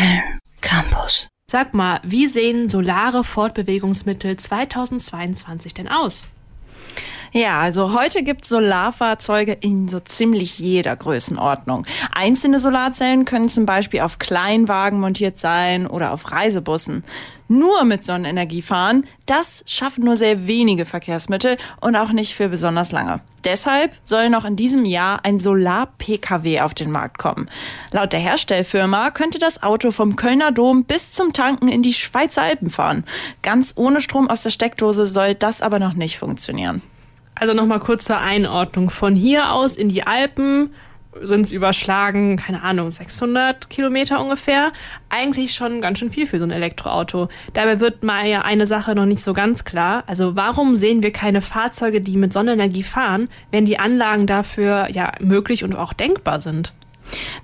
Köln Campus. Sag mal, wie sehen solare Fortbewegungsmittel 2022 denn aus? Ja, also heute gibt Solarfahrzeuge in so ziemlich jeder Größenordnung. Einzelne Solarzellen können zum Beispiel auf Kleinwagen montiert sein oder auf Reisebussen. Nur mit Sonnenenergie fahren, das schaffen nur sehr wenige Verkehrsmittel und auch nicht für besonders lange. Deshalb soll noch in diesem Jahr ein Solar-Pkw auf den Markt kommen. Laut der Herstellfirma könnte das Auto vom Kölner Dom bis zum Tanken in die Schweizer Alpen fahren. Ganz ohne Strom aus der Steckdose soll das aber noch nicht funktionieren. Also nochmal kurz zur Einordnung. Von hier aus in die Alpen sind es überschlagen, keine Ahnung, 600 Kilometer ungefähr. Eigentlich schon ganz schön viel für so ein Elektroauto. Dabei wird mal ja eine Sache noch nicht so ganz klar. Also warum sehen wir keine Fahrzeuge, die mit Sonnenenergie fahren, wenn die Anlagen dafür ja möglich und auch denkbar sind?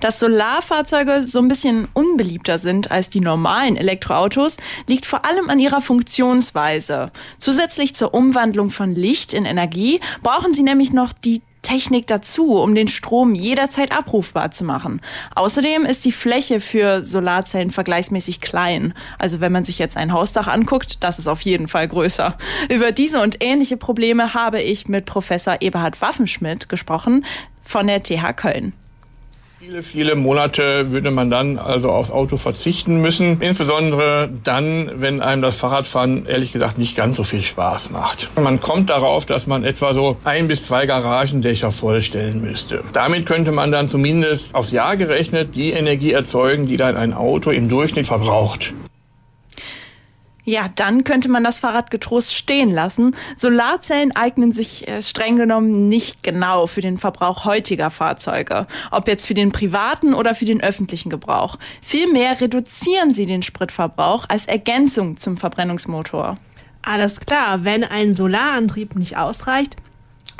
Dass Solarfahrzeuge so ein bisschen unbeliebter sind als die normalen Elektroautos, liegt vor allem an ihrer Funktionsweise. Zusätzlich zur Umwandlung von Licht in Energie brauchen sie nämlich noch die Technik dazu, um den Strom jederzeit abrufbar zu machen. Außerdem ist die Fläche für Solarzellen vergleichsmäßig klein. Also wenn man sich jetzt ein Hausdach anguckt, das ist auf jeden Fall größer. Über diese und ähnliche Probleme habe ich mit Professor Eberhard Waffenschmidt gesprochen von der TH Köln. Viele, viele Monate würde man dann also aufs Auto verzichten müssen. Insbesondere dann, wenn einem das Fahrradfahren ehrlich gesagt nicht ganz so viel Spaß macht. Man kommt darauf, dass man etwa so ein bis zwei Garagendächer vollstellen müsste. Damit könnte man dann zumindest aufs Jahr gerechnet die Energie erzeugen, die dann ein Auto im Durchschnitt verbraucht. Ja, dann könnte man das Fahrrad getrost stehen lassen. Solarzellen eignen sich äh, streng genommen nicht genau für den Verbrauch heutiger Fahrzeuge, ob jetzt für den privaten oder für den öffentlichen Gebrauch. Vielmehr reduzieren sie den Spritverbrauch als Ergänzung zum Verbrennungsmotor. Alles klar, wenn ein Solarantrieb nicht ausreicht,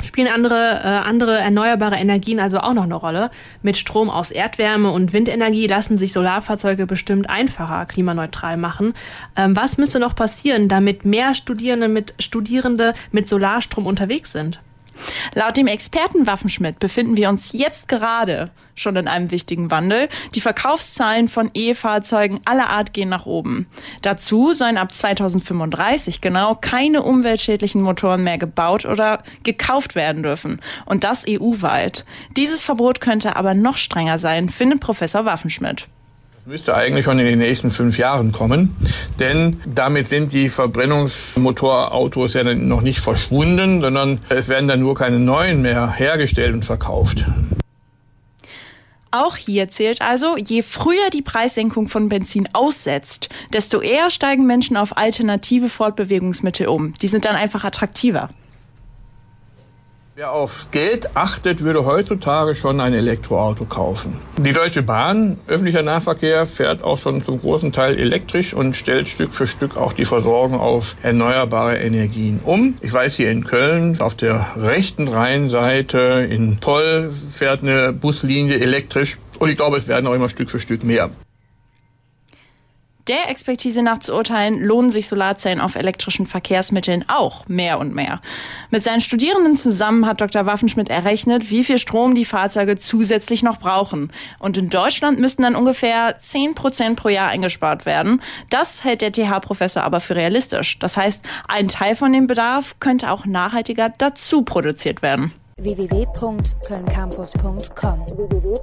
spielen andere, äh, andere erneuerbare Energien also auch noch eine Rolle. Mit Strom aus Erdwärme und Windenergie lassen sich Solarfahrzeuge bestimmt einfacher klimaneutral machen. Ähm, was müsste noch passieren, damit mehr Studierende mit, Studierende mit Solarstrom unterwegs sind? Laut dem Experten Waffenschmidt befinden wir uns jetzt gerade schon in einem wichtigen Wandel. Die Verkaufszahlen von E-Fahrzeugen aller Art gehen nach oben. Dazu sollen ab 2035 genau keine umweltschädlichen Motoren mehr gebaut oder gekauft werden dürfen. Und das EU-weit. Dieses Verbot könnte aber noch strenger sein, findet Professor Waffenschmidt müsste eigentlich schon in den nächsten fünf Jahren kommen, denn damit sind die Verbrennungsmotorautos ja noch nicht verschwunden, sondern es werden dann nur keine neuen mehr hergestellt und verkauft. Auch hier zählt also, je früher die Preissenkung von Benzin aussetzt, desto eher steigen Menschen auf alternative Fortbewegungsmittel um. Die sind dann einfach attraktiver. Wer auf Geld achtet, würde heutzutage schon ein Elektroauto kaufen. Die Deutsche Bahn, öffentlicher Nahverkehr, fährt auch schon zum großen Teil elektrisch und stellt Stück für Stück auch die Versorgung auf erneuerbare Energien um. Ich weiß hier in Köln, auf der rechten Rheinseite in Toll fährt eine Buslinie elektrisch und ich glaube, es werden auch immer Stück für Stück mehr. Der Expertise nach zu urteilen, lohnen sich Solarzellen auf elektrischen Verkehrsmitteln auch mehr und mehr. Mit seinen Studierenden zusammen hat Dr. Waffenschmidt errechnet, wie viel Strom die Fahrzeuge zusätzlich noch brauchen. Und in Deutschland müssten dann ungefähr 10 Prozent pro Jahr eingespart werden. Das hält der TH-Professor aber für realistisch. Das heißt, ein Teil von dem Bedarf könnte auch nachhaltiger dazu produziert werden www.kölncampus.com www